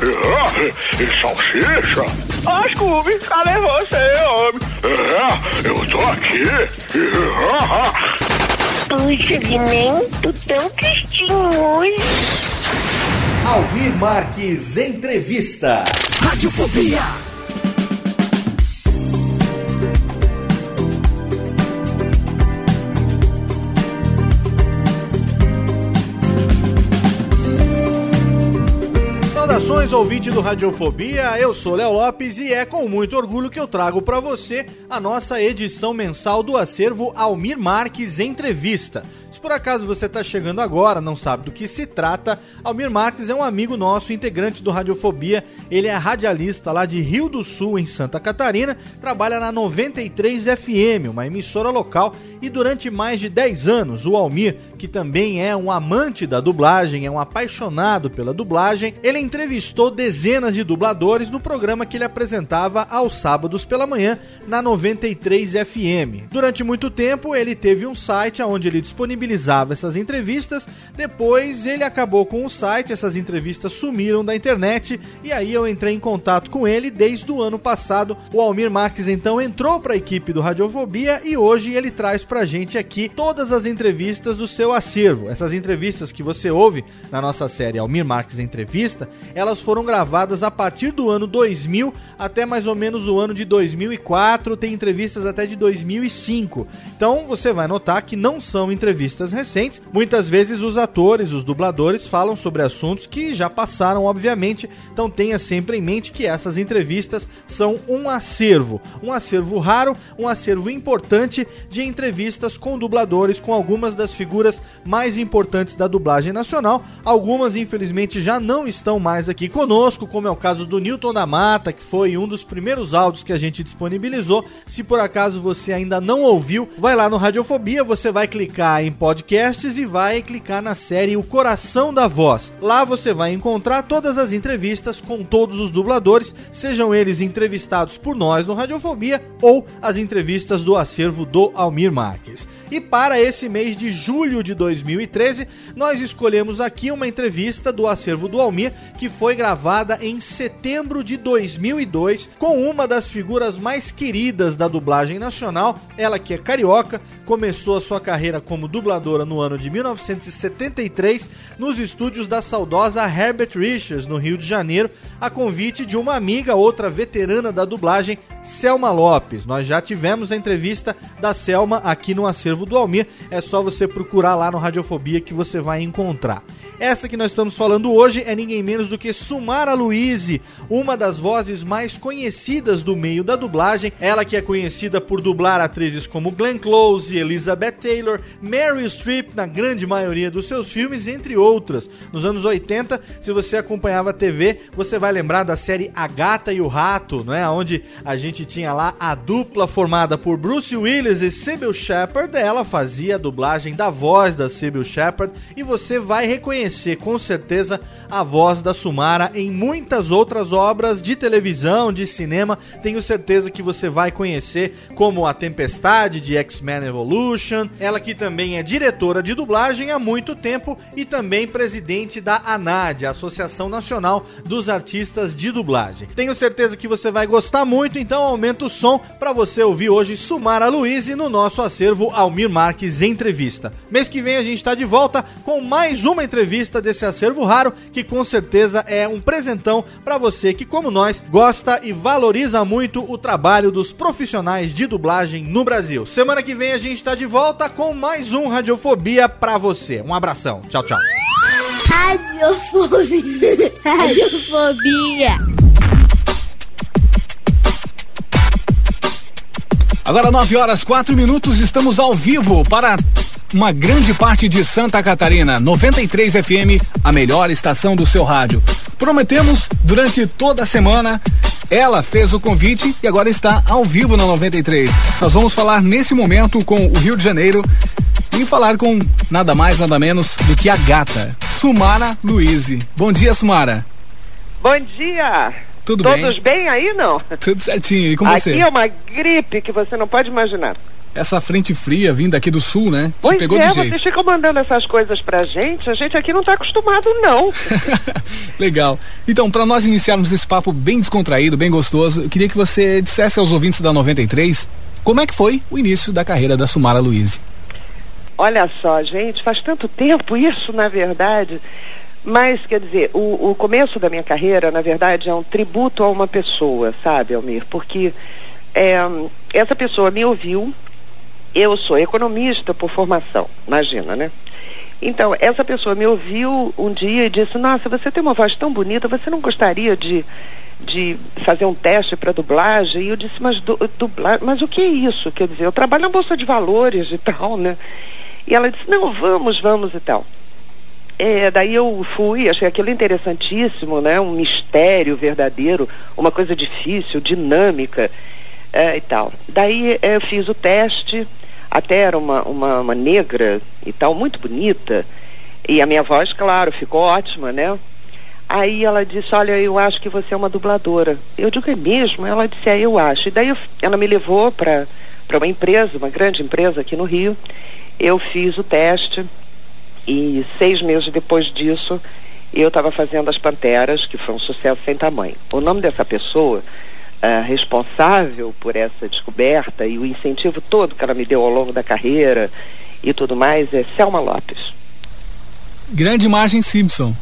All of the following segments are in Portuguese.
É, e salsicha? Ó, Scooby, cadê você, homem? É, eu tô aqui. Puxa, Guiné, tô tão tristinho hoje. Almir Marques Entrevista. Radiofobia. Saudações, ouvinte do Radiofobia, eu sou Léo Lopes e é com muito orgulho que eu trago para você a nossa edição mensal do acervo Almir Marques Entrevista. Se por acaso você está chegando agora, não sabe do que se trata, Almir Marques é um amigo nosso, integrante do Radiofobia. Ele é radialista lá de Rio do Sul, em Santa Catarina, trabalha na 93 FM, uma emissora local, e durante mais de 10 anos, o Almir, que também é um amante da dublagem, é um apaixonado pela dublagem, ele entrevistou dezenas de dubladores no programa que ele apresentava aos sábados pela manhã na 93 FM. Durante muito tempo, ele teve um site onde ele disponibilizava essas entrevistas. Depois, ele acabou com o site, essas entrevistas sumiram da internet e aí eu entrei em contato com ele desde o ano passado. O Almir Marques então entrou para a equipe do Radiofobia e hoje ele traz pra gente aqui todas as entrevistas do seu acervo. Essas entrevistas que você ouve na nossa série Almir Marques Entrevista, elas foram gravadas a partir do ano 2000 até mais ou menos o ano de 2004, tem entrevistas até de 2005. Então você vai notar que não são entrevistas recentes. Muitas vezes os atores, os dubladores falam sobre assuntos que já passaram, obviamente. Então tenha sempre em mente que essas entrevistas são um acervo, um acervo raro, um acervo importante de entrevistas com dubladores, com algumas das figuras mais importantes da dublagem nacional. Algumas, infelizmente, já não estão mais aqui conosco, como é o caso do Newton da Mata, que foi um dos primeiros áudios que a gente disponibilizou. Se por acaso você ainda não ouviu, vai lá no Radiofobia, você vai clicar em podcasts e vai clicar na série O Coração da Voz. Lá você vai encontrar todas as entrevistas com todos os dubladores, sejam eles entrevistados por nós no Radiofobia ou as entrevistas do acervo do Almir Marques. E para esse mês de julho de 2013, nós escolhemos aqui uma entrevista do acervo do Almir que foi gravada em setembro de 2002 com uma das figuras mais queridas da dublagem nacional, ela que é carioca, começou a sua carreira como dubladora no ano de 1973 nos estúdios da saudosa Herbert Richards, no Rio de Janeiro, a convite de uma amiga, outra veterana da dublagem, Selma Lopes. Nós já tivemos a entrevista da Selma aqui no acervo do Almir, é só você procurar lá no Radiofobia que você vai encontrar. Essa que nós estamos falando hoje é ninguém menos do que Sumara Luiz, uma das vozes mais conhecidas do meio da dublagem. Ela que é conhecida por dublar atrizes como Glenn Close, Elizabeth Taylor, Meryl Streep na grande maioria dos seus filmes, entre outras. Nos anos 80, se você acompanhava a TV, você vai lembrar da série A Gata e o Rato, não é? Onde a gente tinha lá a dupla formada por Bruce Willis e Sybil Shepherd. Ela fazia a dublagem da voz da Sybil Shepherd e você vai reconhecer com certeza a voz da Sumara em muitas outras obras de televisão, de cinema. Tenho certeza que você vai conhecer como a Tempestade de X-Men Evolution. Ela que também é diretora de dublagem há muito tempo e também presidente da ANAD, Associação Nacional dos Artistas de Dublagem. Tenho certeza que você vai gostar muito, então aumenta o som para você ouvir hoje Sumara Luiz no nosso acervo Almir Marques Entrevista. Mês que vem a gente está de volta com mais uma entrevista desse acervo raro que com certeza é um presentão para você que, como nós, gosta e valoriza muito o trabalho dos profissionais de dublagem no Brasil. Semana que vem a gente está de volta com mais um Radiofobia para você. Um abração. Tchau, tchau. Radiofobia. Radiofobia. Agora 9 horas 4 minutos, estamos ao vivo para uma grande parte de Santa Catarina, 93 FM, a melhor estação do seu rádio. Prometemos durante toda a semana. Ela fez o convite e agora está ao vivo na 93. Nós vamos falar nesse momento com o Rio de Janeiro e falar com nada mais, nada menos do que a gata, Sumara Luiz. Bom dia, Sumara. Bom dia. Tudo Todos bem? Todos bem aí, não? Tudo certinho. E com Aqui você? Aqui é uma gripe que você não pode imaginar. Essa frente fria vindo aqui do sul, né? Pois Te pegou é, de jeito. vocês ficam mandando essas coisas pra gente, a gente aqui não tá acostumado, não. Legal. Então, para nós iniciarmos esse papo bem descontraído, bem gostoso, eu queria que você dissesse aos ouvintes da 93 como é que foi o início da carreira da Sumara Luiz. Olha só, gente, faz tanto tempo isso, na verdade. Mas, quer dizer, o, o começo da minha carreira, na verdade, é um tributo a uma pessoa, sabe, Almir? Porque é, essa pessoa me ouviu, eu sou economista por formação, imagina, né? Então, essa pessoa me ouviu um dia e disse, nossa, você tem uma voz tão bonita, você não gostaria de, de fazer um teste para dublagem? E eu disse, mas du, dublar, mas o que é isso? Quer dizer, eu trabalho na Bolsa de Valores e tal, né? E ela disse, não, vamos, vamos e tal. É, daí eu fui, achei aquilo interessantíssimo, né? Um mistério verdadeiro, uma coisa difícil, dinâmica é, e tal. Daí é, eu fiz o teste, até era uma, uma, uma, negra e tal, muito bonita. E a minha voz, claro, ficou ótima, né? Aí ela disse, olha, eu acho que você é uma dubladora. Eu digo, é mesmo? Ela disse, é, eu acho. E daí eu, ela me levou para uma empresa, uma grande empresa aqui no Rio. Eu fiz o teste e seis meses depois disso, eu estava fazendo As Panteras, que foi um sucesso sem tamanho. O nome dessa pessoa uh, responsável por essa descoberta e o incentivo todo que ela me deu ao longo da carreira e tudo mais é Selma Lopes. Grande Margem Simpson.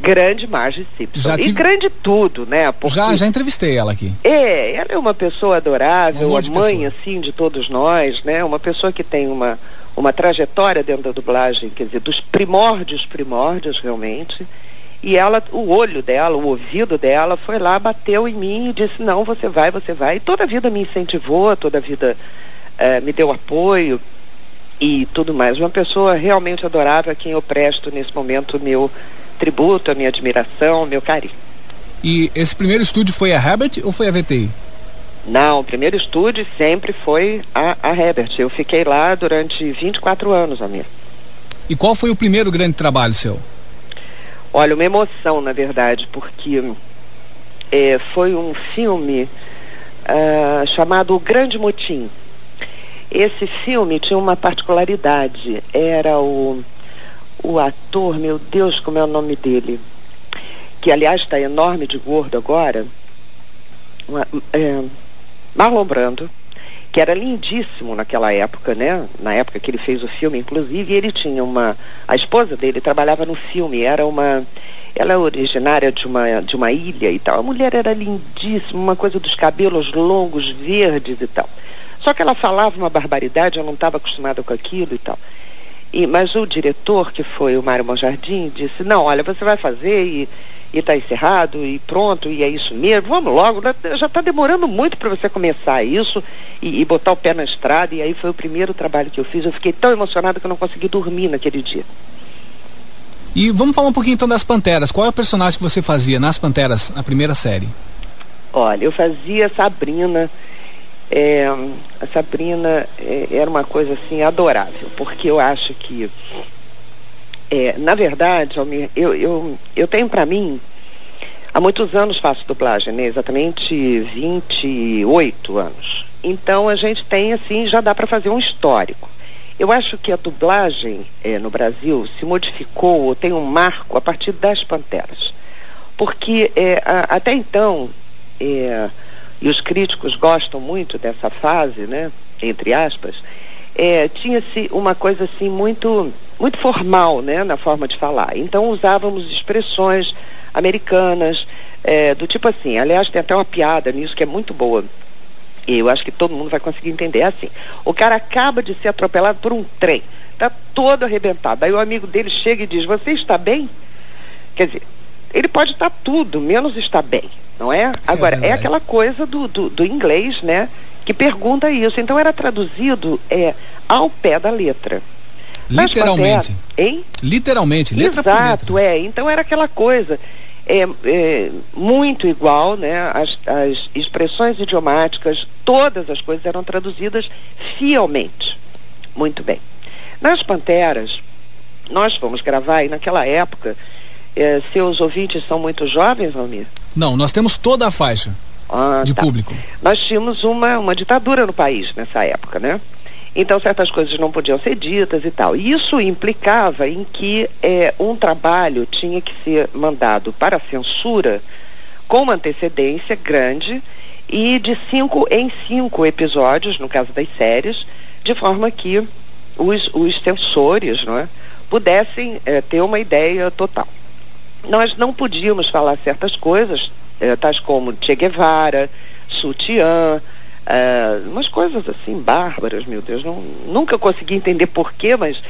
Grande Margem Simpson. Já e tive... grande tudo, né? Porque... Já, já entrevistei ela aqui. É, ela é uma pessoa adorável, um a mãe, assim, de todos nós, né? Uma pessoa que tem uma uma trajetória dentro da dublagem, quer dizer, dos primórdios, primórdios realmente. E ela, o olho dela, o ouvido dela foi lá, bateu em mim e disse, não, você vai, você vai. E toda a vida me incentivou, toda a vida eh, me deu apoio e tudo mais. Uma pessoa realmente adorável a quem eu presto nesse momento meu tributo, a minha admiração, meu carinho. E esse primeiro estúdio foi a Herbert ou foi a VTI? Não, o primeiro estúdio sempre foi a, a Herbert. Eu fiquei lá durante 24 anos, amigo. E qual foi o primeiro grande trabalho seu? Olha, uma emoção, na verdade, porque é, foi um filme uh, chamado O Grande Motim. Esse filme tinha uma particularidade. Era o, o ator, meu Deus, como é o nome dele? Que, aliás, está enorme de gordo agora. Uma, é, Marlon Brando, que era lindíssimo naquela época, né? Na época que ele fez o filme, inclusive, ele tinha uma. A esposa dele trabalhava no filme, era uma. Ela é originária de uma, de uma ilha e tal. A mulher era lindíssima, uma coisa dos cabelos longos, verdes e tal. Só que ela falava uma barbaridade, eu não estava acostumada com aquilo e tal. E, mas o diretor, que foi o Mário Monjardim, disse, não, olha, você vai fazer e, e está encerrado e pronto, e é isso mesmo, vamos logo, né? já está demorando muito para você começar isso e, e, botar o pé na estrada, e aí foi o primeiro trabalho que eu fiz, eu fiquei tão emocionada que eu não consegui dormir naquele dia. E vamos falar um pouquinho então das Panteras, qual é o personagem que você fazia nas Panteras, na primeira série? Olha, eu fazia Sabrina, é, a Sabrina é, era uma coisa assim adorável, porque eu acho que é, na verdade, Almir, eu, eu, eu tenho para mim, há muitos anos faço dublagem, né? Exatamente 28 anos. Então a gente tem assim, já dá para fazer um histórico. Eu acho que a dublagem é, no Brasil se modificou, ou tem um marco a partir das Panteras. Porque é, a, até então, é, e os críticos gostam muito dessa fase, né? Entre aspas, é, tinha-se uma coisa assim muito muito formal né, na forma de falar. Então usávamos expressões americanas, é, do tipo assim, aliás, tem até uma piada nisso que é muito boa. E eu acho que todo mundo vai conseguir entender. É assim, o cara acaba de ser atropelado por um trem, está todo arrebentado. Aí o amigo dele chega e diz, você está bem? Quer dizer, ele pode estar tudo, menos estar bem, não é? Agora, é, é aquela coisa do, do, do, inglês, né? Que pergunta isso. Então era traduzido é, ao pé da letra. Literalmente. hein? Literalmente, letra Exato, é. Então era aquela coisa. É, é, muito igual, né? As, as expressões idiomáticas, todas as coisas eram traduzidas fielmente. Muito bem. Nas Panteras, nós fomos gravar e naquela época, é, seus ouvintes são muito jovens, Almir? Não, nós temos toda a faixa ah, de tá. público. Nós tínhamos uma, uma ditadura no país nessa época, né? Então certas coisas não podiam ser ditas e tal. E isso implicava em que é, um trabalho tinha que ser mandado para censura com uma antecedência grande e de cinco em cinco episódios, no caso das séries, de forma que os, os censores não é, pudessem é, ter uma ideia total. Nós não podíamos falar certas coisas, é, tais como Che Guevara, sutiã, Uh, umas coisas assim bárbaras, meu Deus. Não, nunca consegui entender porquê, mas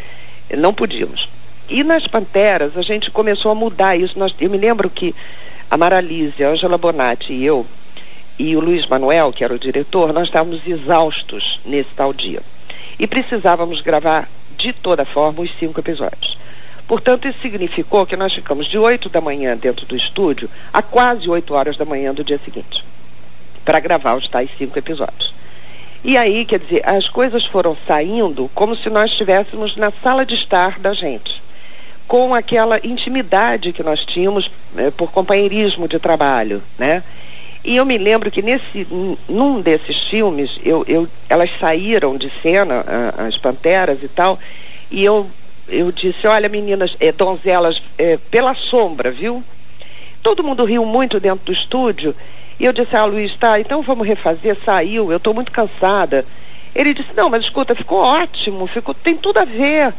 não podíamos. E nas Panteras a gente começou a mudar isso. Nós, eu me lembro que a Maralise, a Angela Bonatti e eu, e o Luiz Manuel, que era o diretor, nós estávamos exaustos nesse tal dia. E precisávamos gravar de toda forma os cinco episódios. Portanto, isso significou que nós ficamos de 8 da manhã dentro do estúdio a quase 8 horas da manhã do dia seguinte para gravar os tais cinco episódios. E aí, quer dizer, as coisas foram saindo como se nós estivéssemos na sala de estar da gente, com aquela intimidade que nós tínhamos eh, por companheirismo de trabalho, né? E eu me lembro que nesse, num desses filmes, eu, eu, elas saíram de cena, as panteras e tal, e eu, eu disse, olha meninas, é, donzelas, é, pela sombra, viu? Todo mundo riu muito dentro do estúdio, e eu disse, ah, Luiz, tá, então vamos refazer, saiu, eu estou muito cansada. Ele disse, não, mas escuta, ficou ótimo, ficou, tem tudo a ver.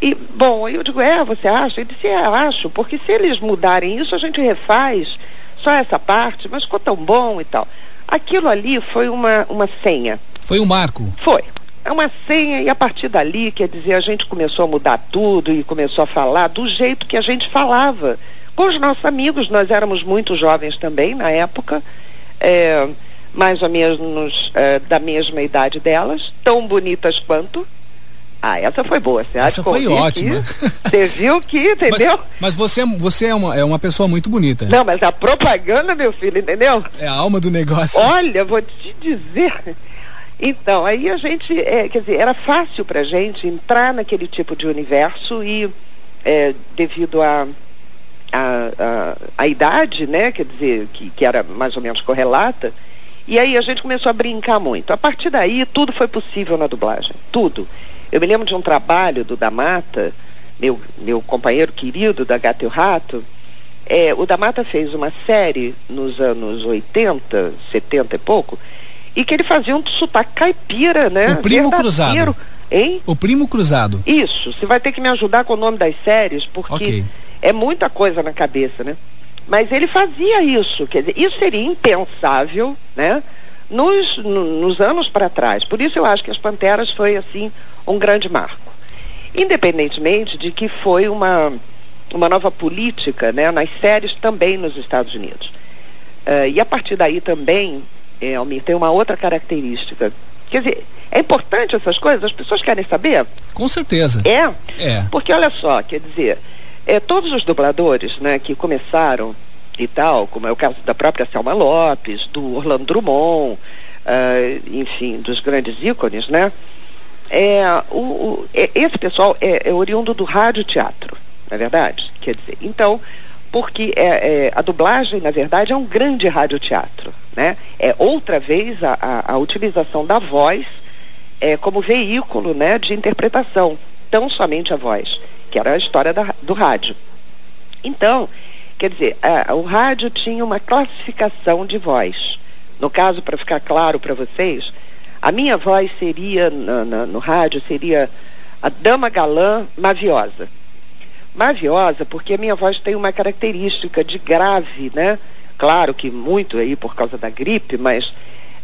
E, bom, eu digo, é, você acha? Ele disse, é, acho, porque se eles mudarem isso, a gente refaz só essa parte, mas ficou tão bom e tal. Aquilo ali foi uma, uma senha. Foi um marco? Foi. É uma senha e a partir dali, quer dizer, a gente começou a mudar tudo e começou a falar do jeito que a gente falava com os nossos amigos. Nós éramos muito jovens também na época, é, mais ou menos é, da mesma idade delas, tão bonitas quanto. Ah, essa foi boa, você acha? Essa foi ótima. Você viu que, entendeu? Mas, mas, você, você é, uma, é uma pessoa muito bonita. Não, mas a propaganda, meu filho, entendeu? É a alma do negócio. Olha, vou te dizer. Então, aí a gente, é, quer dizer, era fácil pra gente entrar naquele tipo de universo e, é, devido a a, a, a idade, né, quer dizer, que, que era mais ou menos correlata, e aí a gente começou a brincar muito. A partir daí, tudo foi possível na dublagem, tudo. Eu me lembro de um trabalho do Damata, meu, meu companheiro querido da Gato e o Rato, é, o Damata fez uma série nos anos 80, 70 e pouco, e que ele fazia um sotaque caipira, né? O Primo Cruzado. Hein? O Primo Cruzado. Isso, você vai ter que me ajudar com o nome das séries, porque... Okay é muita coisa na cabeça, né? Mas ele fazia isso, quer dizer, isso seria impensável, né? Nos, no, nos anos para trás. Por isso eu acho que as Panteras foi, assim, um grande marco. Independentemente de que foi uma, uma nova política né, nas séries também nos Estados Unidos. Uh, e a partir daí também, é, Almir, tem uma outra característica. Quer dizer, é importante essas coisas? As pessoas querem saber? Com certeza. É? É. Porque olha só, quer dizer, é, todos os dubladores né, que começaram e tal, como é o caso da própria Selma Lopes, do Orlando Drummond, uh, enfim, dos grandes ícones, né? É, o, o, é, esse pessoal é, é oriundo do rádio teatro, não é verdade? Quer dizer, então, porque é, é, a dublagem, na verdade, é um grande radioteatro, né? É outra vez a, a, a utilização da voz é, como veículo, né, de interpretação, tão somente a voz, que era a história da, do rádio. Então, quer dizer, a, o rádio tinha uma classificação de voz. No caso, para ficar claro para vocês, a minha voz seria, na, no rádio, seria a dama galã maviosa. Maviosa porque a minha voz tem uma característica de grave, né? Claro que muito aí por causa da gripe, mas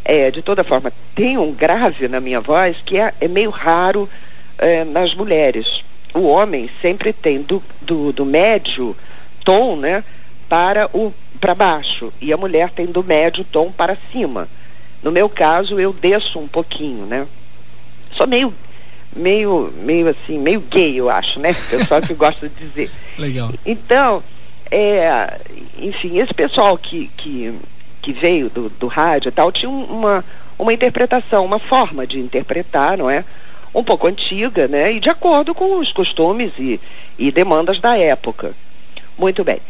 é, de toda forma tem um grave na minha voz que é, é meio raro é, nas mulheres. O homem sempre tem do, do, do médio tom, né? Para o para baixo e a mulher tem do médio tom para cima. No meu caso, eu desço um pouquinho, né? Sou meio, meio, meio assim, meio gay, eu acho, né? Pessoal que gosta de dizer. Legal. Então, é, enfim, esse pessoal que, que, que veio do, do rádio e tal, tinha uma, uma interpretação, uma forma de interpretar, não é? Um pouco antiga, né? E de acordo com os costumes e, e demandas da época. Muito bem.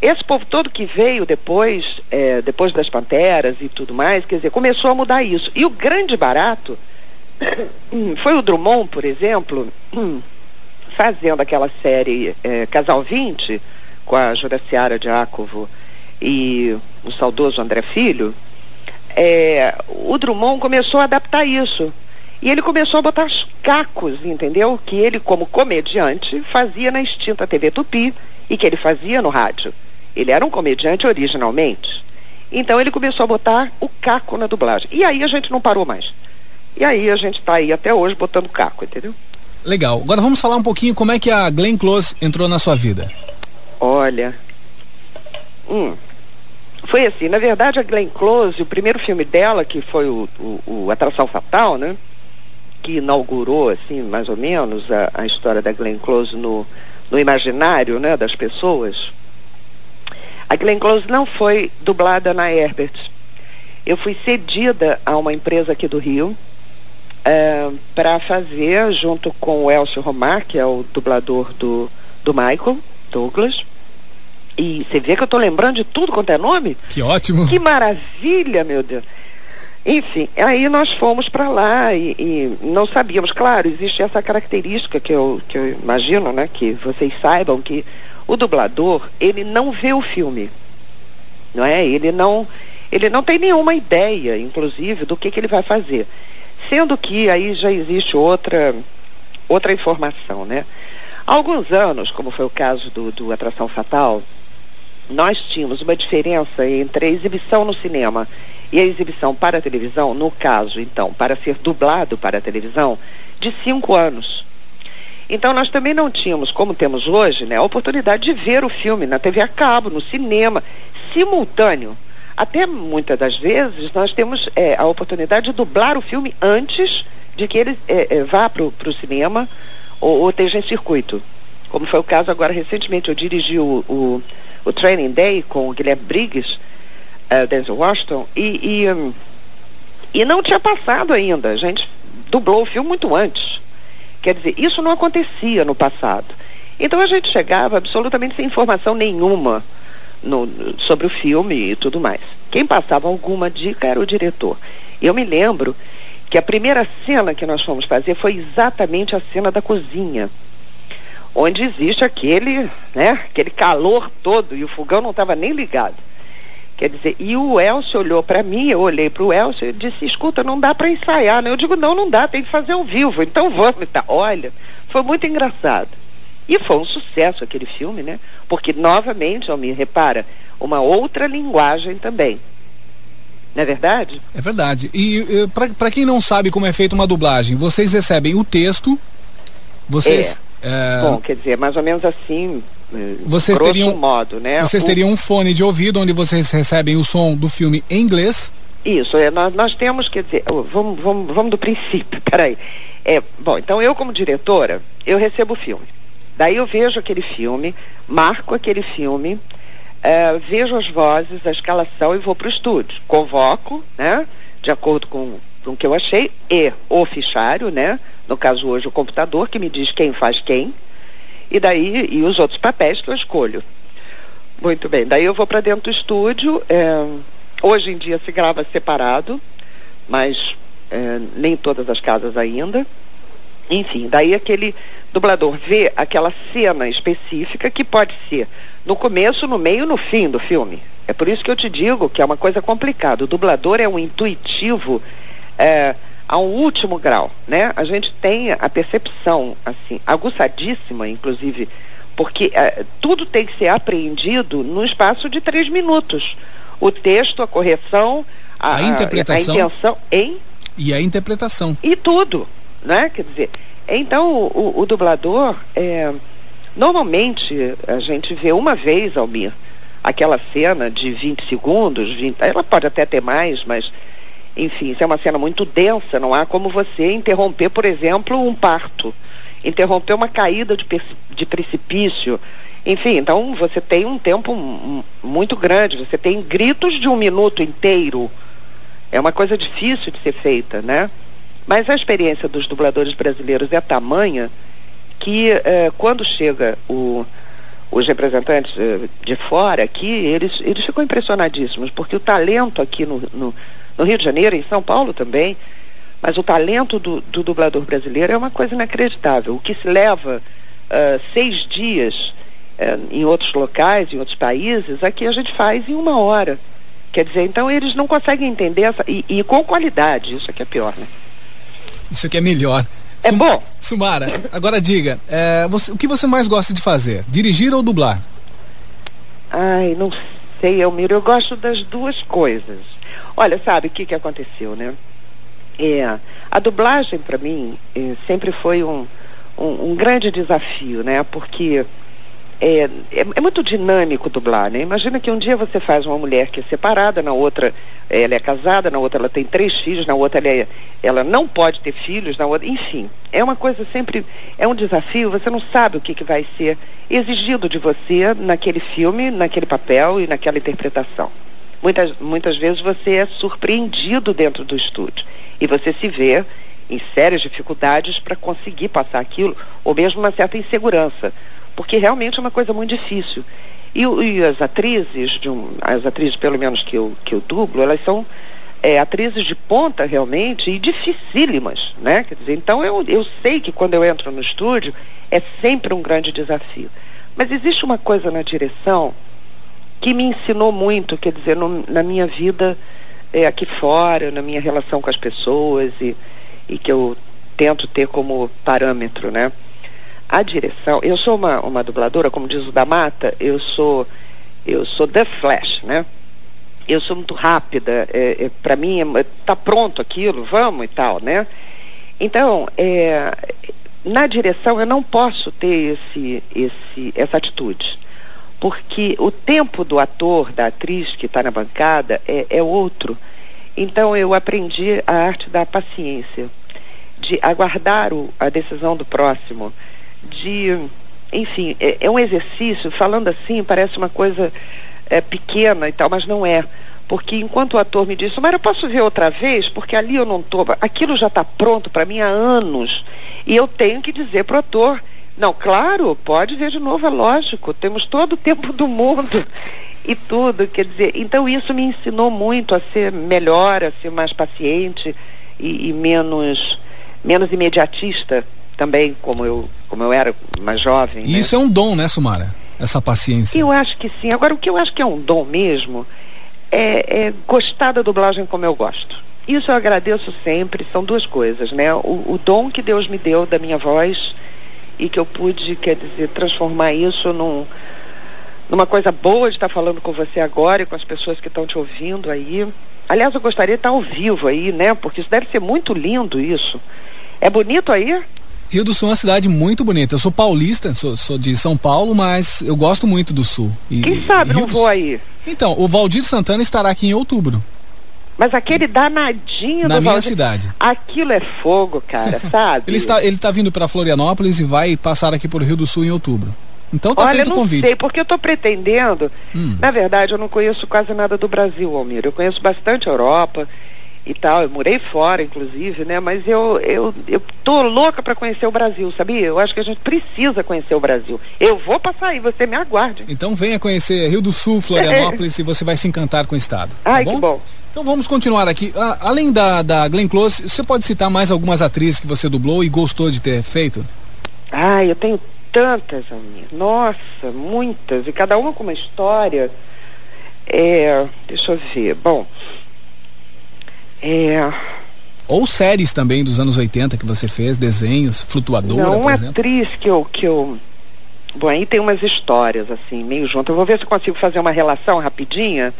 Esse povo todo que veio depois, é, depois das Panteras e tudo mais, quer dizer, começou a mudar isso. E o grande barato foi o Drummond, por exemplo, fazendo aquela série é, Casal 20, com a Juraciara Diácovo e o saudoso André Filho, é, o Drummond começou a adaptar isso. E ele começou a botar os cacos, entendeu? Que ele, como comediante, fazia na extinta TV Tupi e que ele fazia no rádio. Ele era um comediante originalmente. Então ele começou a botar o caco na dublagem. E aí a gente não parou mais. E aí a gente está aí até hoje botando caco, entendeu? Legal. Agora vamos falar um pouquinho como é que a Glenn Close entrou na sua vida. Olha. Hum. Foi assim, na verdade a Glenn Close, o primeiro filme dela, que foi o, o, o Atração Fatal, né? Que inaugurou, assim, mais ou menos, a, a história da Glenn Close no, no imaginário, né, das pessoas. A Glenn Close não foi dublada na Herbert. Eu fui cedida a uma empresa aqui do Rio é, para fazer, junto com o Elcio Romar, que é o dublador do, do Michael Douglas. E você vê que eu estou lembrando de tudo quanto é nome? Que ótimo! Que maravilha, meu Deus! Enfim, aí nós fomos para lá e, e, não sabíamos. Claro, existe essa característica que eu, que eu imagino, né? Que vocês saibam que o dublador, ele não vê o filme, não é? Ele não, ele não tem nenhuma ideia, inclusive, do que, que ele vai fazer. Sendo que aí já existe outra, outra informação, né? Há alguns anos, como foi o caso do, do Atração Fatal, nós tínhamos uma diferença entre a exibição no cinema e a exibição para a televisão, no caso, então, para ser dublado para a televisão, de cinco anos. Então nós também não tínhamos, como temos hoje, né, a oportunidade de ver o filme na TV a cabo, no cinema, simultâneo. Até muitas das vezes nós temos é, a oportunidade de dublar o filme antes de que ele é, é, vá para o cinema ou, ou esteja em circuito. Como foi o caso agora recentemente, eu dirigi o, o, o Training Day com o Guilherme Briggs, uh, Denzel Washington, e, e, um, e não tinha passado ainda. A gente dublou o filme muito antes. Quer dizer, isso não acontecia no passado. Então a gente chegava absolutamente sem informação nenhuma no, sobre o filme e tudo mais. Quem passava alguma dica era o diretor. Eu me lembro que a primeira cena que nós fomos fazer foi exatamente a cena da cozinha, onde existe aquele, né, aquele calor todo e o fogão não estava nem ligado. Quer dizer, e o Elcio olhou para mim, eu olhei para o Elcio e disse, escuta, não dá para ensaiar, né? Eu digo, não, não dá, tem que fazer ao vivo, então vamos. Tá. Olha, foi muito engraçado. E foi um sucesso aquele filme, né? Porque, novamente, Almir, repara, uma outra linguagem também. Não é verdade? É verdade. E para quem não sabe como é feita uma dublagem, vocês recebem o texto, vocês... É. É... Bom, quer dizer, mais ou menos assim, vocês grosso teriam, modo, né? Vocês O- teriam um fone de ouvido onde vocês recebem o som do filme em inglês. Isso, é, nós, nós temos, quer dizer, vamos, vamos, vamos do princípio, peraí. É, bom, então eu como diretora, eu recebo o filme. Daí eu vejo aquele filme, marco aquele filme, eh, vejo as vozes, a escalação e vou para o estúdio. Convoco, né? De acordo com, com o que eu achei, e o fichário, né? No caso hoje o computador, que me diz quem faz quem. E daí, e os outros papéis que eu escolho. Muito bem, daí eu vou para dentro do estúdio. eh, hoje em dia se grava separado, mas eh, nem todas as casas ainda. Enfim, daí aquele dublador vê aquela cena específica que pode ser no começo, no meio, no fim do filme. É por isso que eu te digo que é uma coisa complicada. O dublador é um intuitivo eh, a um último grau, né? A gente tem a percepção, assim, aguçadíssima, inclusive, porque eh, tudo tem que ser apreendido no espaço de três minutos. O texto, a correção, a, A interpretação. a intenção, em E a interpretação. e tudo, né? Quer dizer, então o, o- o dublador, é, normalmente a gente vê uma vez, Almir, aquela cena de 20 segundos, 20, ela pode até ter mais, mas enfim, se é uma cena muito densa, não há como você interromper, por exemplo, um parto, interromper uma caída de, de precipício. Enfim, então você tem um tempo muito grande, você tem gritos de um minuto inteiro. É uma coisa difícil de ser feita, né? Mas a experiência dos dubladores brasileiros é tamanha que eh, quando chega o- os representantes eh, de fora aqui, eles, eles ficam impressionadíssimos, porque o talento aqui no, no, no Rio de Janeiro, em São Paulo também, mas o talento do, do dublador brasileiro é uma coisa inacreditável. O que se leva ah, seis dias eh, em outros locais, em outros países, aqui a gente faz em uma hora. Quer dizer, então eles não conseguem entender essa, e, e com qualidade, isso aqui é pior, né? Isso aqui é melhor. É bom. Sumara, agora diga, é, você- o que você mais gosta de fazer? Dirigir ou dublar? Ai, não sei, Elmiro, eu gosto das duas coisas. Olha, sabe o que, que aconteceu, né? É, a dublagem, para mim, eh, sempre foi um, um, um grande desafio, né? Porque é, é, é muito dinâmico dublar, né? Imagina que um dia você faz uma mulher que é separada, na outra eh, ela é casada, na outra ela tem três filhos, na outra ela, é- ela não pode ter filhos, na outra, enfim, é uma coisa sempre, é um desafio, você não sabe o que, que vai ser exigido de você naquele filme, naquele papel e naquela interpretação. Muitas, muitas vezes você é surpreendido dentro do estúdio e você se vê em sérias dificuldades para conseguir passar aquilo, ou mesmo uma certa insegurança, porque realmente é uma coisa muito difícil. E, e as atrizes, um, as atrizes pelo menos que eu, que eu dublo, elas são é, atrizes de ponta realmente e dificílimas, né? Quer dizer, então eu, eu sei que quando eu entro no estúdio é sempre um grande desafio. Mas existe uma coisa na direção que me ensinou muito, quer dizer, no- na minha vida é, aqui fora, na minha relação com as pessoas e, e que eu tento ter como parâmetro, né? A direção, eu sou uma, uma dubladora, como diz o da Mata, eu sou eu sou The Flash, né? Eu sou muito rápida, é, é, para mim é, tá pronto aquilo, vamos e tal, né? Então, é, na direção eu não posso ter esse, esse, essa atitude porque o tempo do ator, da atriz que está na bancada é, é outro. Então eu aprendi a arte da paciência, de aguardar o- a decisão do próximo, de, enfim, é, é um exercício, falando assim, parece uma coisa é, pequena e tal, mas não é. Porque enquanto o ator me disse, mas eu posso ver outra vez, porque ali eu não estou. Aquilo já está pronto para mim há anos. E eu tenho que dizer para o ator, não, claro, pode ver de novo, é lógico, temos todo o tempo do mundo e tudo, quer dizer, então isso me ensinou muito a ser melhor, a ser mais paciente e, e menos, menos imediatista também, como eu, como eu era mais jovem. E né? isso é um dom, né, Sumara? Essa paciência. Eu acho que sim. Agora, o que eu acho que é um dom mesmo é, é gostar da dublagem como eu gosto. Isso eu agradeço sempre, são duas coisas, né? O, o dom que Deus me deu da minha voz e que eu pude, quer dizer, transformar isso num, numa coisa boa de estar falando com você agora e com as pessoas que estão te ouvindo aí. Aliás, eu gostaria de estar ao vivo aí, né? Porque isso deve ser muito lindo isso. É bonito aí? Rio do Sul é uma cidade muito bonita. Eu sou paulista, sou, sou de São Paulo, mas eu gosto muito do Sul. E, Quem sabe não vou aí? Então, o Valdir Santana estará aqui em outubro. Mas aquele danadinho Na do minha Valdir, cidade. Aquilo é fogo, cara, sabe? ele está ele está vindo para Florianópolis e vai passar aqui por Rio do Sul em outubro. Então tá Olha, feito o não convite. sei, porque eu estou pretendendo. Hum. Na verdade, eu não conheço quase nada do Brasil, Almir. Eu conheço bastante a Europa e tal. Eu morei fora, inclusive, né? Mas eu eu, eu tô louca para conhecer o Brasil, sabia? Eu acho que a gente precisa conhecer o Brasil. Eu vou passar aí, você me aguarde. Então venha conhecer Rio do Sul, Florianópolis e você vai se encantar com o estado. tá Ai, bom? que bom. Então vamos continuar aqui. Ah, além da, da Glenn Close, você pode citar mais algumas atrizes que você dublou e gostou de ter feito? Ai, eu tenho tantas, Almir. Nossa, muitas. E cada uma com uma história. É, deixa eu ver. Bom, é, Ou séries também dos anos 80 que você fez, desenhos, Flutuadora, não, uma atriz que eu, que eu. Bom, aí tem umas histórias, assim, meio junto. Eu vou ver se consigo fazer uma relação rapidinha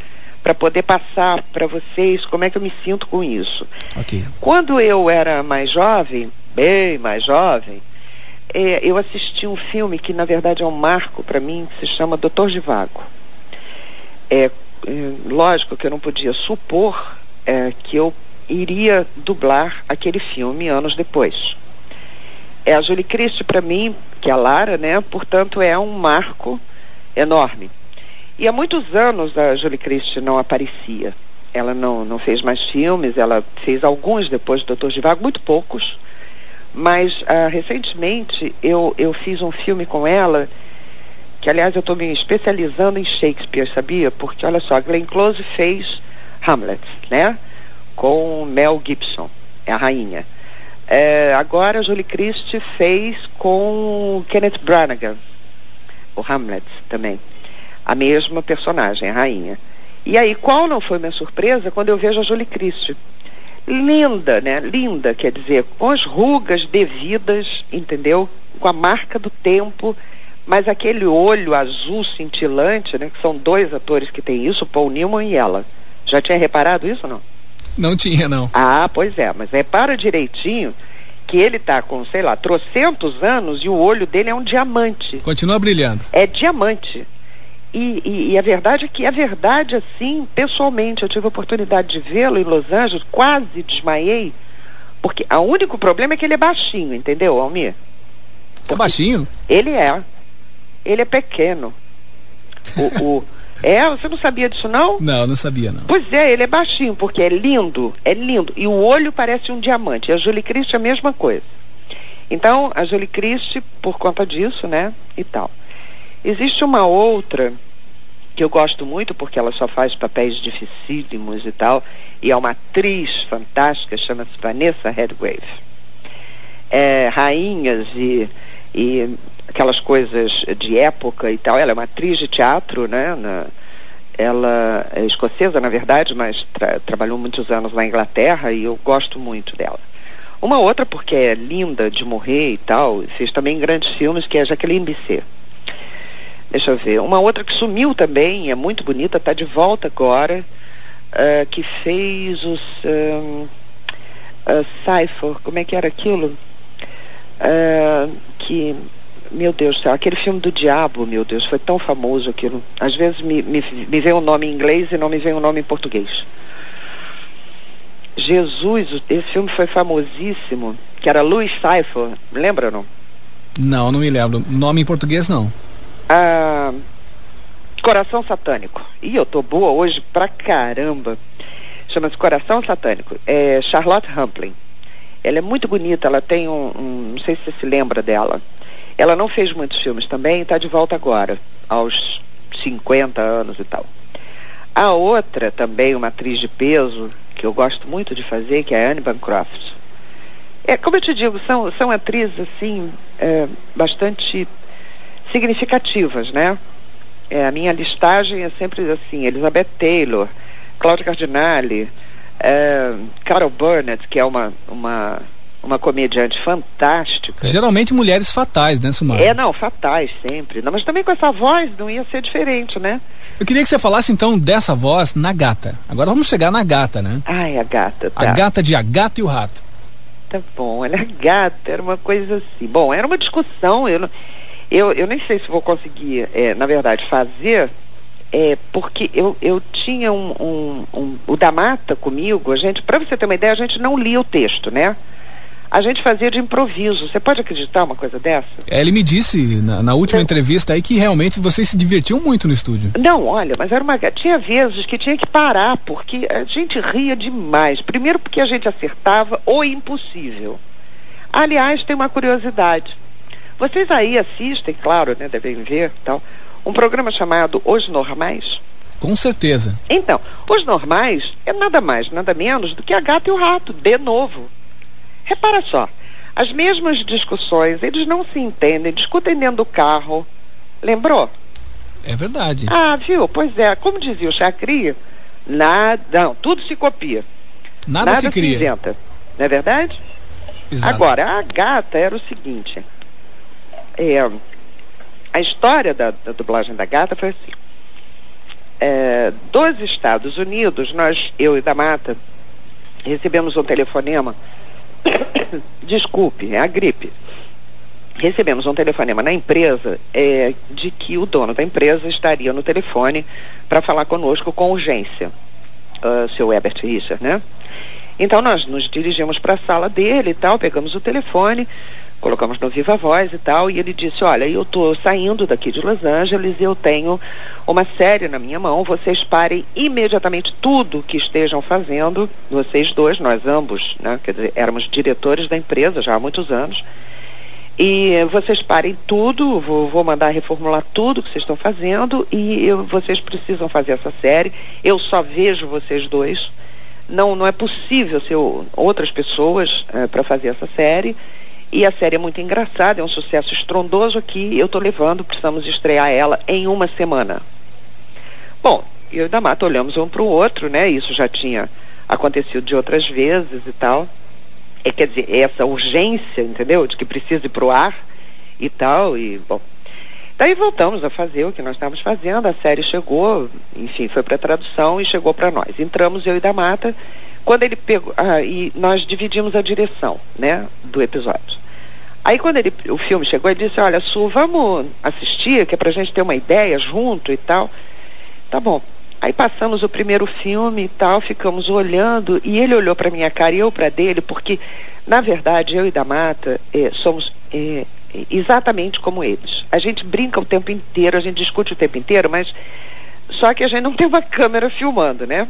para poder passar para vocês como é que eu me sinto com isso. Ok. Quando eu era mais jovem, bem mais jovem, é, eu assisti um filme que na verdade é um marco para mim, que se chama Doutor Givago. É, é, lógico que eu não podia supor é, que eu iria dublar aquele filme anos depois. É a Julie Christie para mim, que é a Lara, né? Portanto, é um marco enorme. E há muitos anos a Julie Christie não aparecia. Ela não, não fez mais filmes, ela fez alguns depois do Doutor Givago, muito poucos. Mas ah, recentemente eu, eu fiz um filme com ela, que aliás eu estou me especializando em Shakespeare, sabia? Porque olha só, a Glenn Close fez Hamlet, né? Com Mel Gibson, é a rainha. É, agora a Julie Christie fez com Kenneth Branagh, o Hamlet também. A mesma personagem, a rainha. E aí, qual não foi minha surpresa quando eu vejo a Julie Christie? Linda, né? Linda, quer dizer, com as rugas devidas, entendeu? Com a marca do tempo, mas aquele olho azul cintilante, né? Que são dois atores que têm isso, Paul Newman e ela. Já tinha reparado isso ou não? Não tinha, não. Ah, pois é, mas repara direitinho que ele tá com, sei lá, trocentos anos e o olho dele é um diamante. Continua brilhando. É diamante. E, e, e a verdade é que a verdade, assim, pessoalmente, eu tive a oportunidade de vê-lo em Los Angeles, quase desmaiei, porque o único problema é que ele é baixinho, entendeu, Almir? É baixinho? Ele é. Ele é pequeno. O, o, é, você não sabia disso não? Não, não sabia não. Pois é, ele é baixinho, porque é lindo, é lindo. E o olho parece um diamante. E a Julie Christie é a mesma coisa. Então, a Julie Christie, por conta disso, né, e tal. Existe uma outra que eu gosto muito porque ela só faz papéis dificílimos e tal, e é uma atriz fantástica, chama-se Vanessa Redgrave. É, rainhas e, e aquelas coisas de época e tal. Ela é uma atriz de teatro, né? Na, ela é escocesa, na verdade, mas tra trabalhou muitos anos na Inglaterra e eu gosto muito dela. Uma outra, porque é linda de morrer e tal, fez também grandes filmes, que é Jacqueline Bisset. Deixa eu ver. Uma outra que sumiu também, é muito bonita, está de volta agora, uh, que fez os. Um, uh, Cypher, como é que era aquilo? Uh, que meu Deus do céu, aquele filme do diabo, meu Deus, foi tão famoso aquilo. Às vezes me, me, me vem o um nome em inglês e não me vem o um nome em português. Jesus, esse filme foi famosíssimo, que era Louis Cypher, lembra não? Não, não me lembro. Nome em português não. Ah, Coração Satânico. Ih, eu tô boa hoje pra caramba. Chama-se Coração Satânico. É Charlotte Rampling. Ela é muito bonita, ela tem um, um, Não sei se você se lembra dela. Ela não fez muitos filmes também, está de volta agora, aos 50 anos e tal. A outra, também uma atriz de peso, que eu gosto muito de fazer, que é a Anne Bancroft. É, como eu te digo, são, são atrizes, assim, é, bastante significativas, né? É, a minha listagem é sempre assim, Elizabeth Taylor, Claudia Cardinale, é, Carol Burnett, que é uma, uma, uma comediante fantástica. Geralmente mulheres fatais, né, Sumar? É, não, fatais sempre. Não, mas também com essa voz não ia ser diferente, né? Eu queria que você falasse então dessa voz na gata. Agora vamos chegar na gata, né? Ai, a gata, tá. A gata de A Gata e o Rato. Tá bom, olha, gata, era uma coisa assim. Bom, era uma discussão, eu, não- eu, eu nem sei se vou conseguir, é, na verdade, fazer, é, porque eu, eu tinha um, um, um- o da mata comigo, a gente, para você ter uma ideia, a gente não lia o texto, né? A gente fazia de improviso. Você pode acreditar uma coisa dessa? É, Ele me disse na, na última entrevista aí que realmente vocês se divertiam muito no estúdio. Não, olha, mas era uma. Tinha vezes que tinha que parar, porque a gente ria demais. Primeiro porque a gente acertava o impossível. Aliás, tem uma curiosidade. Vocês aí assistem, claro, né? Devem ver tal, um programa chamado Os Normais. Com certeza. Então, os normais é nada mais, nada menos do que a gata e o rato, de novo. Repara só, as mesmas discussões, eles não se entendem, discutem dentro do carro. Lembrou? É verdade. Ah, viu? Pois é, como dizia o Chacri, nada, não, tudo se copia. Nada se cria. inventa. Não é verdade? Exato. Agora, a gata era o seguinte. É, a história da, da dublagem da gata foi assim. É, dos Estados Unidos, nós, eu e da Mata, recebemos um telefonema. Desculpe, é a gripe. Recebemos um telefonema na empresa é, de que o dono da empresa estaria no telefone para falar conosco com urgência. Uh, seu Herbert Richard, né? Então nós nos dirigimos para a sala dele e tal, pegamos o telefone, colocamos no Viva Voz e tal, e ele disse, olha, eu estou saindo daqui de Los Angeles e eu tenho uma série na minha mão, vocês parem imediatamente tudo que estejam fazendo, vocês dois, nós ambos, né? Quer dizer, éramos diretores da empresa já há muitos anos, e vocês parem tudo, vou, vou mandar reformular tudo que vocês estão fazendo e eu- vocês precisam fazer essa série. Eu só vejo vocês dois. Não, não é possível ser outras pessoas para fazer essa série. E a série é muito engraçada, é um sucesso estrondoso que eu estou levando, precisamos estrear ela em uma semana. Bom, eu e da Mata olhamos um para o outro, né? Isso já tinha acontecido de outras vezes e tal. É, quer dizer, essa urgência, entendeu? De que precisa ir para o ar e tal, e bom. Daí voltamos a fazer o que nós estávamos fazendo, a série chegou, enfim, foi para tradução e chegou para nós. Entramos eu e da Mata, quando ele pegou, ah, e nós dividimos a direção, né, do episódio. Aí quando ele, o filme chegou, ele disse, olha, Su, vamos assistir, que é pra gente ter uma ideia junto e tal. Tá bom. Aí passamos o primeiro filme e tal, ficamos olhando, e ele olhou para minha cara e eu para dele, porque, na verdade, eu e da Mata eh, somos eh, exatamente como eles. A gente brinca o tempo inteiro, a gente discute o tempo inteiro, mas só que a gente não tem uma câmera filmando, né?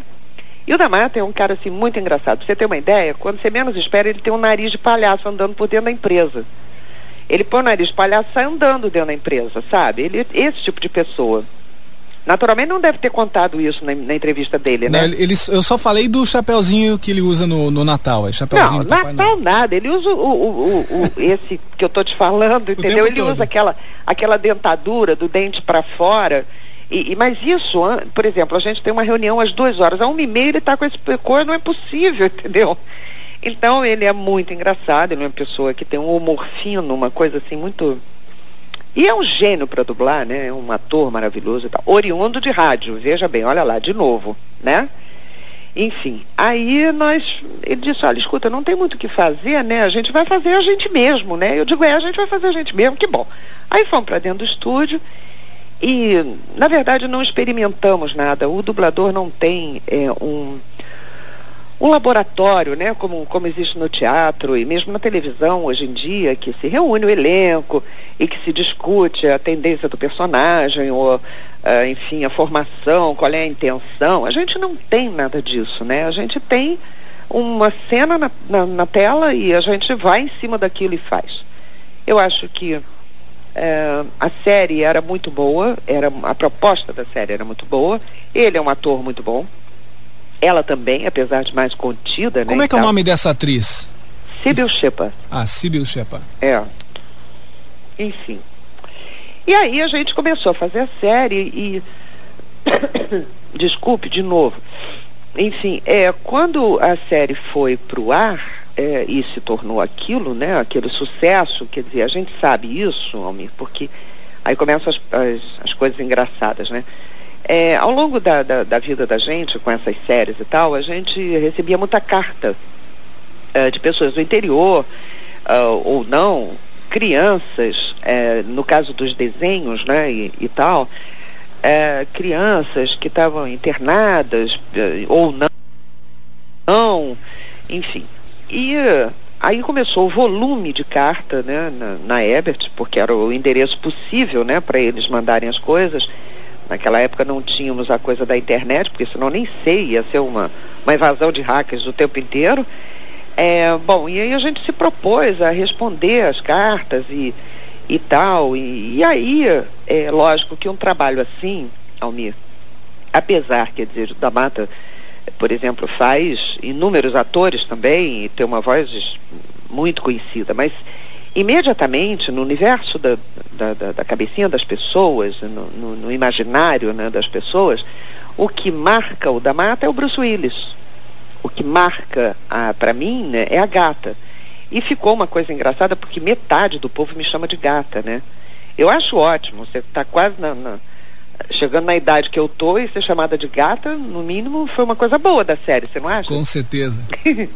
E o da Mata é um cara assim muito engraçado. Pra você ter uma ideia, quando você menos espera, ele tem um nariz de palhaço andando por dentro da empresa. Ele põe o nariz de palhaço e sai andando dentro da empresa, sabe? Ele é esse tipo de pessoa. Naturalmente não deve ter contado isso na, na entrevista dele, né? Não, ele, ele- eu só falei do chapeuzinho que ele usa no, no Natal. É chapeuzinho Não. Natal nada. Ele usa o, o- o- o- esse que eu tô te falando, entendeu? Ele todo. usa aquela, aquela dentadura do dente para fora. E, e- mas isso, por exemplo, a gente tem uma reunião às duas horas, a uma e meia ele tá com esse cor, não é possível, entendeu? Então ele é muito engraçado, ele é uma pessoa que tem um humor fino, uma coisa assim muito. E é um gênio para dublar, né? É um ator maravilhoso e tal. Oriundo de rádio, veja bem, olha lá, de novo, né? Enfim, aí nós, ele disse, olha, escuta, não tem muito o que fazer, né? A gente vai fazer a gente mesmo, né? Eu digo, é, a gente vai fazer a gente mesmo, que bom. Aí fomos para dentro do estúdio e, na verdade, não experimentamos nada. O dublador não tem é, um, um laboratório, né? Como, como existe no teatro e mesmo na televisão hoje em dia, que se reúne o elenco e que se discute a tendência do personagem, ou, ah, enfim, a formação, qual é a intenção. A gente não tem nada disso, né? A gente tem uma cena na, na, na tela e a gente vai em cima daquilo e faz. Eu acho que eh, a série era muito boa, era a proposta da série era muito boa. Ele é um ator muito bom. Ela também, apesar de mais contida, né? Como é que é o nome dessa atriz? Sybil Shepherd. Ah, Sibyl Shepard. É. Enfim. E aí a gente começou a fazer a série e. Desculpe, de novo. Enfim, é, quando a série foi pro ar é, e se tornou aquilo, né? Aquele sucesso, quer dizer, a gente sabe isso, Almir, porque aí começam as, as, as coisas engraçadas, né? É, ao longo da, da, da vida da gente, com essas séries e tal, a gente recebia muita carta uh, de pessoas do interior uh, ou não, crianças, uh, no caso dos desenhos, né, e, e tal, crianças que estavam internadas ou não, não, enfim. E aí começou o volume de carta, né, na, na Ebert, porque era o endereço possível, né, para eles mandarem as coisas. Naquela época não tínhamos a coisa da internet, porque senão nem sei, ia ser uma, uma invasão de hackers o tempo inteiro. É, bom, e aí a gente se propôs a responder as cartas e, e tal. E, e aí, é lógico que um trabalho assim, Almir, apesar, quer dizer, da Mata, por exemplo, faz inúmeros atores também e tem uma voz muito conhecida, mas imediatamente no universo da, da, da, da cabecinha das pessoas, no, no, no imaginário né, das pessoas, o que marca o da mata é o Bruce Willis. O que marca para mim né, é a gata. E ficou uma coisa engraçada porque metade do povo me chama de gata, né? Eu acho ótimo, você está quase na, na chegando na idade que eu tô e ser chamada de gata, no mínimo, foi uma coisa boa da série, você não acha? Com certeza.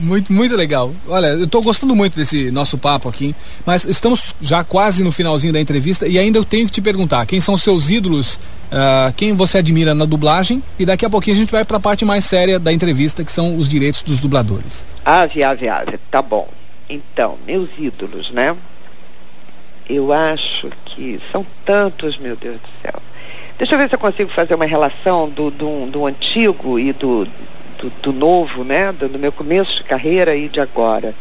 muito, muito legal. Olha, eu tô gostando muito desse nosso papo aqui, mas estamos já quase no finalzinho da entrevista e ainda eu tenho que te perguntar, quem são seus ídolos, uh, quem você admira na dublagem e daqui a pouquinho a gente vai para a parte mais séria da entrevista, que são os direitos dos dubladores. Ave, ave, ave, tá bom. Então, meus ídolos, né? Eu acho que são tantos, meu Deus do céu. Deixa eu ver se eu consigo fazer uma relação do, do, do antigo e do, do, do novo, né? Do, do, meu começo de carreira e de agora.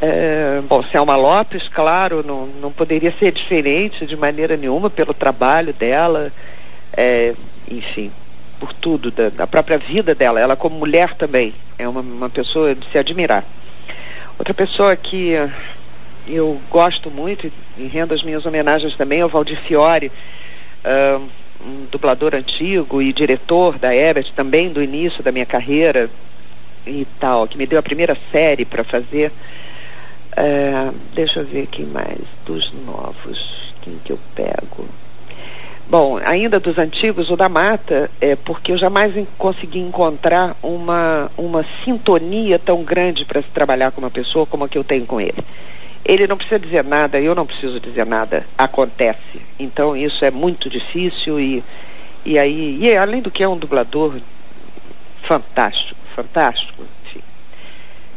É, bom, Selma Lopes, claro, não, não poderia ser diferente de maneira nenhuma pelo trabalho dela, é, enfim, por tudo, da, da, própria vida dela. Ela como mulher também é uma, uma pessoa de se admirar. Outra pessoa que eu gosto muito e rendo as minhas homenagens também é o Valdir Fiore, um dublador antigo e diretor da Ebert, também do início da minha carreira e tal, que me deu a primeira série para fazer. Uh, deixa eu ver quem mais, dos novos, quem que eu pego. Bom, ainda dos antigos, o da Mata, é porque eu jamais consegui encontrar uma, uma sintonia tão grande para se trabalhar com uma pessoa como a que eu tenho com ele. Ele não precisa dizer nada, eu não preciso dizer nada, acontece. Então isso é muito difícil e, e aí, e além do que é um dublador fantástico, fantástico, enfim.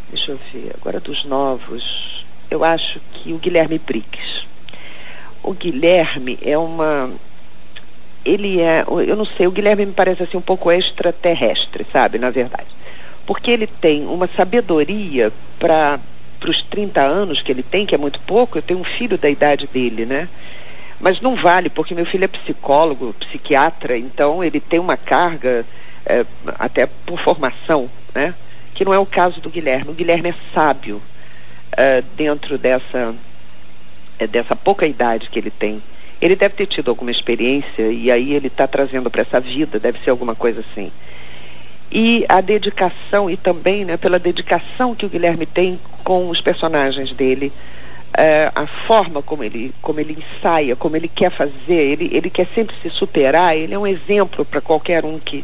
Deixa eu ver, agora dos novos, eu acho que o Guilherme Briggs. O Guilherme é uma. Ele é. Eu não sei, o Guilherme me parece assim um pouco extraterrestre, sabe, na verdade. Porque ele tem uma sabedoria para para os 30 anos que ele tem, que é muito pouco, eu tenho um filho da idade dele, né? Mas não vale, porque meu filho é psicólogo, psiquiatra, então ele tem uma carga, é, até por formação, né? Que não é o caso do Guilherme. O Guilherme é sábio é, dentro dessa, é, dessa pouca idade que ele tem. Ele deve ter tido alguma experiência e aí ele está trazendo para essa vida, deve ser alguma coisa assim e a dedicação e também né, pela dedicação que o Guilherme tem com os personagens dele uh, a forma como ele como ele ensaia como ele quer fazer ele ele quer sempre se superar ele é um exemplo para qualquer um que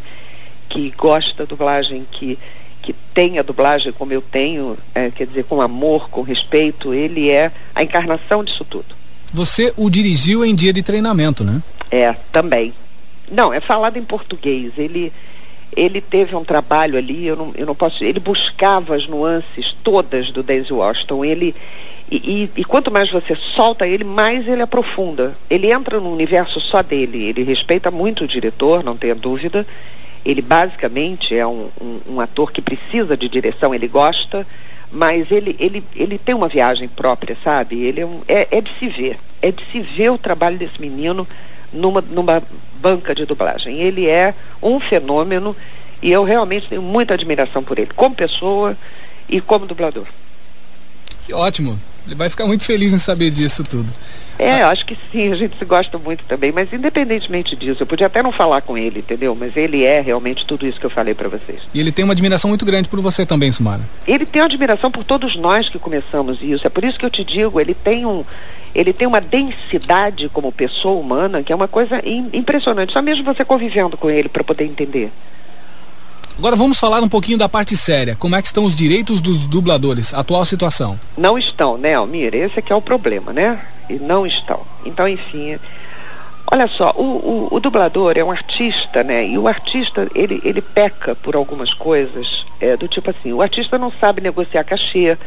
que gosta da dublagem que que tem a dublagem como eu tenho é, quer dizer com amor com respeito ele é a encarnação disso tudo. Você o dirigiu em dia de treinamento né? É também. Não é falado em português ele ele teve um trabalho ali, eu não, eu não posso. Ele buscava as nuances todas do Daisy Washington. Ele, e, e, e, quanto mais você solta ele, mais ele aprofunda. Ele entra no universo só dele. Ele respeita muito o diretor, não tenha dúvida. Ele basicamente é um, um, um ator que precisa de direção, ele gosta, mas ele, ele, ele tem uma viagem própria, sabe? Ele é, um, é, é de se ver. É de se ver o trabalho desse menino numa, numa banca de dublagem. Ele é um fenômeno e eu realmente tenho muita admiração por ele, como pessoa e como dublador. Que ótimo. Ele vai ficar muito feliz em saber disso tudo. É, ah. acho que sim, a gente se gosta muito também, mas independentemente disso, eu podia até não falar com ele, entendeu? Mas ele é realmente tudo isso que eu falei para vocês. E ele tem uma admiração muito grande por você também, Sumara. Ele tem uma admiração por todos nós que começamos isso. É por isso que eu te digo, ele tem um, ele tem uma densidade como pessoa humana que é uma coisa impressionante. Só mesmo você convivendo com ele para poder entender. Agora vamos falar um pouquinho da parte séria. Como é que estão os direitos dos dubladores? Atual situação. Não estão, né, Almir? Esse é que é o problema, né? E não estão. Então, enfim, olha só, o, o, o dublador é um artista, né? E o artista, ele, ele peca por algumas coisas, é, do tipo assim, o artista não sabe negociar cachê,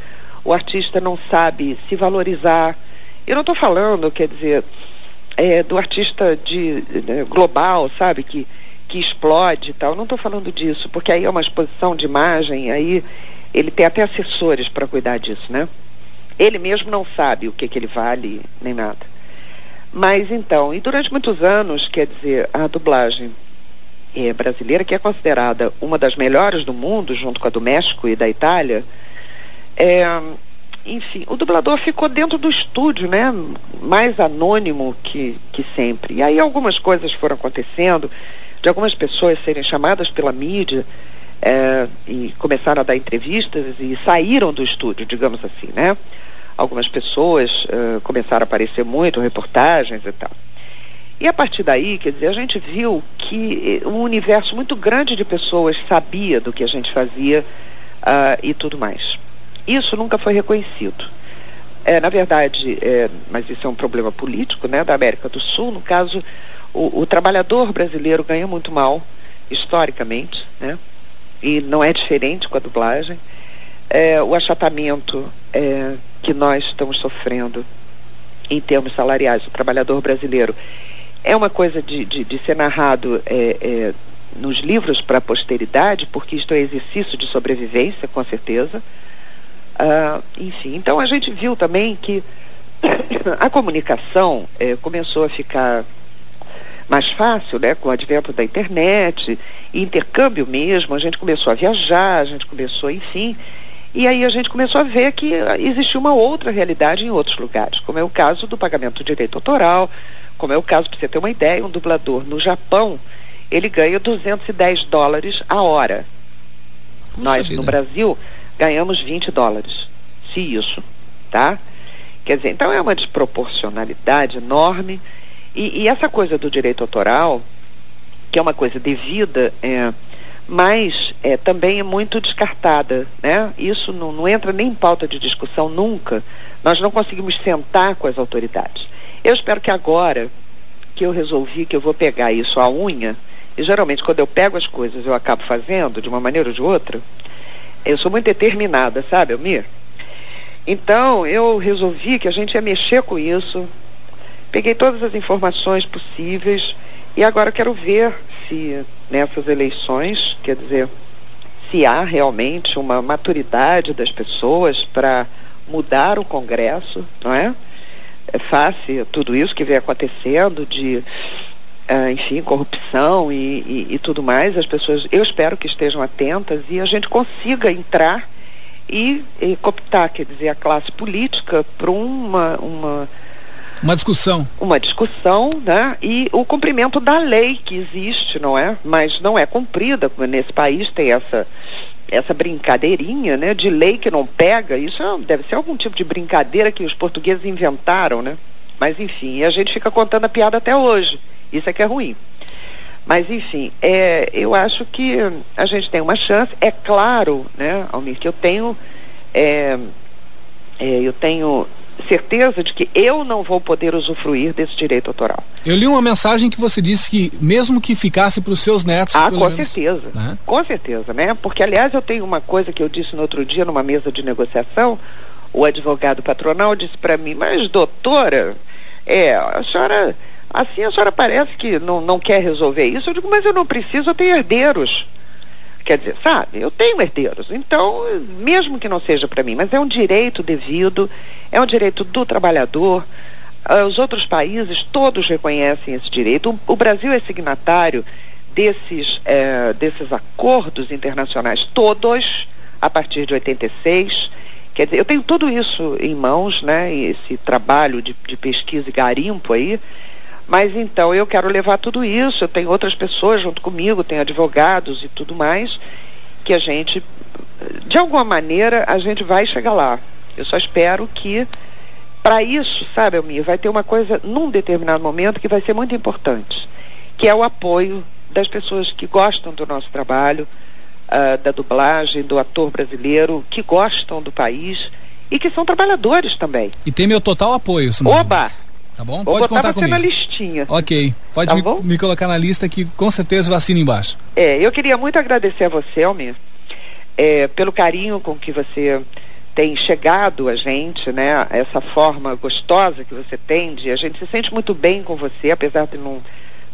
o artista não sabe se valorizar. Eu não estou falando, quer dizer, é, do artista de, né, global, sabe, que que explode e tal. Não estou falando disso, porque aí é uma exposição de imagem, aí ele tem até assessores para cuidar disso, né? Ele mesmo não sabe o que, que ele vale, nem nada. Mas então, e durante muitos anos, quer dizer, a dublagem é, brasileira, que é considerada uma das melhores do mundo, junto com a do México e da Itália, é, enfim, o dublador ficou dentro do estúdio, né? Mais anônimo que, que sempre. E aí algumas coisas foram acontecendo de algumas pessoas serem chamadas pela mídia é, e começaram a dar entrevistas e saíram do estúdio, digamos assim, né? Algumas pessoas uh, começaram a aparecer muito, reportagens e tal. E a partir daí, quer dizer, a gente viu que um universo muito grande de pessoas sabia do que a gente fazia uh, e tudo mais. Isso nunca foi reconhecido. É, na verdade, é, mas isso é um problema político, né, da América do Sul, no caso, o, o trabalhador brasileiro ganha muito mal, historicamente, né? E não é diferente com a dublagem. É, o achatamento é, que nós estamos sofrendo em termos salariais, o trabalhador brasileiro, é uma coisa de, de, de ser narrado é, é, nos livros para a posteridade, porque isto é exercício de sobrevivência, com certeza. Ah, enfim, então a gente viu também que a comunicação é, começou a ficar mais fácil, né, com o advento da internet, intercâmbio mesmo, a gente começou a viajar, a gente começou, enfim, e aí a gente começou a ver que existia uma outra realidade em outros lugares, como é o caso do pagamento do direito autoral, como é o caso, para você ter uma ideia, um dublador no Japão, ele ganha 210 dólares a hora. Puxa Nós, vida. no Brasil, ganhamos 20 dólares. Se isso, tá? Quer dizer, então é uma desproporcionalidade enorme e, e, essa coisa do direito autoral, que é uma coisa devida, é, mas é, também é muito descartada, né? Isso não, não entra nem em pauta de discussão nunca. Nós não conseguimos sentar com as autoridades. Eu espero que agora que eu resolvi que eu vou pegar isso à unha, e geralmente quando eu pego as coisas eu acabo fazendo de uma maneira ou de outra, eu sou muito determinada, sabe, Almir? Então eu resolvi que a gente ia mexer com isso, Peguei todas as informações possíveis e agora quero ver se nessas eleições, quer dizer, se há realmente uma maturidade das pessoas para mudar o Congresso, não é? É fácil tudo isso que vem acontecendo de, uh, enfim, corrupção e, e, e, tudo mais. As pessoas, eu espero que estejam atentas e a gente consiga entrar e, e cooptar, quer dizer, a classe política para uma, uma uma discussão. Uma discussão, né? E o cumprimento da lei que existe, não é? Mas não é cumprida, nesse país tem essa essa brincadeirinha, né, de lei que não pega, isso é, deve ser algum tipo de brincadeira que os portugueses inventaram, né? Mas enfim, a gente fica contando a piada até hoje. Isso é que é ruim. Mas enfim, é, eu acho que a gente tem uma chance. É claro, né, Almir, que eu tenho é, é, eu tenho certeza de que eu não vou poder usufruir desse direito autoral. Eu li uma mensagem que você disse que mesmo que ficasse para os seus netos. Ah, com menos, certeza. Né? Com certeza, né? Porque aliás eu tenho uma coisa que eu disse no outro dia numa mesa de negociação, o advogado patronal disse para mim, mas doutora, é, a senhora, assim a senhora parece que não, não quer resolver isso. Eu digo, mas eu não preciso, eu tenho herdeiros. Quer dizer, sabe, eu tenho herdeiros, então, mesmo que não seja para mim, mas é um direito devido, é um direito do trabalhador. Uh, os outros países todos reconhecem esse direito. O, Brasil é signatário desses, eh, desses acordos internacionais todos, a partir de 86. Quer dizer, eu tenho tudo isso em mãos, né? Esse trabalho de, de pesquisa e garimpo aí. Mas então eu quero levar tudo isso, eu tenho outras pessoas junto comigo, tenho advogados e tudo mais, que a gente, de alguma maneira, a gente vai chegar lá. Eu só espero que, para isso, sabe, Elmir, vai ter uma coisa num determinado momento que vai ser muito importante, que é o apoio das pessoas que gostam do nosso trabalho, uh, da dublagem, do ator brasileiro, que gostam do país e que são trabalhadores também. E tem meu total apoio, Simone. Oba! Tá bom? Vou Pode botar contar você comigo. na listinha. Ok, pode Tá me, me colocar na lista que com certeza assino embaixo. É, eu queria muito agradecer a você, Almir, é, pelo carinho com que você tem chegado a gente, né? Essa forma gostosa que você tem de a gente se sente muito bem com você, apesar de não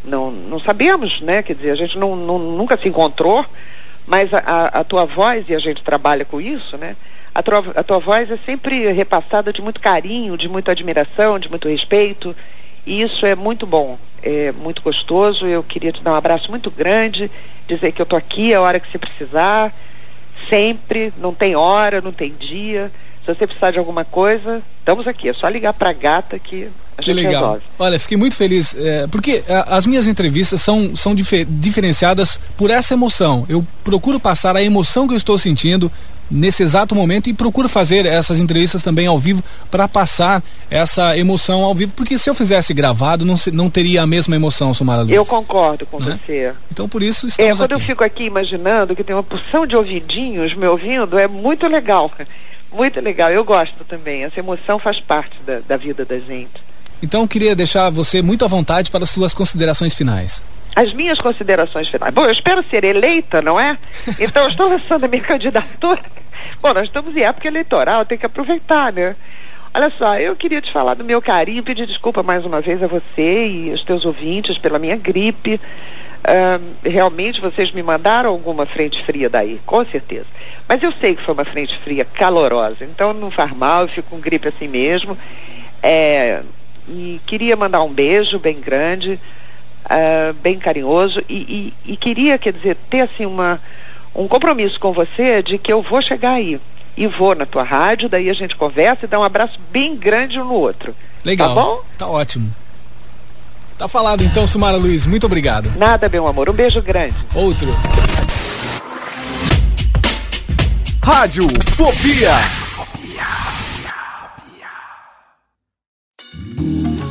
não, não sabemos, né? Quer dizer, a gente não, não- nunca se encontrou, mas a, a- a tua voz e a gente trabalha com isso, né? A tua, a tua voz é sempre repassada de muito carinho, de muita admiração, de muito respeito, e isso é muito bom, é muito gostoso. Eu queria te dar um abraço muito grande, dizer que eu tô aqui a hora que você precisar, sempre, não tem hora, não tem dia. Se você precisar de alguma coisa, estamos aqui. É só ligar pra gata que a Que gente legal. resolve. Olha, fiquei muito feliz, é, porque a- as minhas entrevistas são, são dife- diferenciadas por essa emoção. Eu procuro passar a emoção que eu estou sentindo nesse exato momento e procuro fazer essas entrevistas também ao vivo para passar essa emoção ao vivo, porque se eu fizesse gravado não, se- não teria a mesma emoção, Sumara Luz. Eu concordo com Né? você. Então por isso É, estamos quando aqui. eu fico aqui imaginando que tem uma porção de ouvidinhos me ouvindo, é muito legal. Muito legal. Eu gosto também. Essa emoção faz parte da, da vida da gente. Então eu queria deixar você muito à vontade para as suas considerações finais. As minhas considerações finais. Bom, eu espero ser eleita, não é? Então, eu estou lançando a minha candidatura. Bom, nós estamos em época eleitoral, tem que aproveitar, né? Olha só, eu queria te falar do meu carinho, pedir desculpa mais uma vez a você e aos teus ouvintes pela minha gripe. Ahn, realmente vocês me mandaram alguma frente fria daí, com certeza. Mas eu sei que foi uma frente fria calorosa, então não faz mal, eu fico com gripe assim mesmo. É, e queria mandar um beijo bem grande, ah, bem carinhoso, e, e- e queria, quer dizer, ter assim uma, um compromisso com você de que eu vou chegar aí. E vou na tua rádio, daí a gente conversa e dá um abraço bem grande um no outro. Legal. Tá bom? Tá ótimo. Tá falado então, Sumara Luiz. Muito obrigado. Nada, meu amor. Um beijo grande. Outro. Rádio Fobia.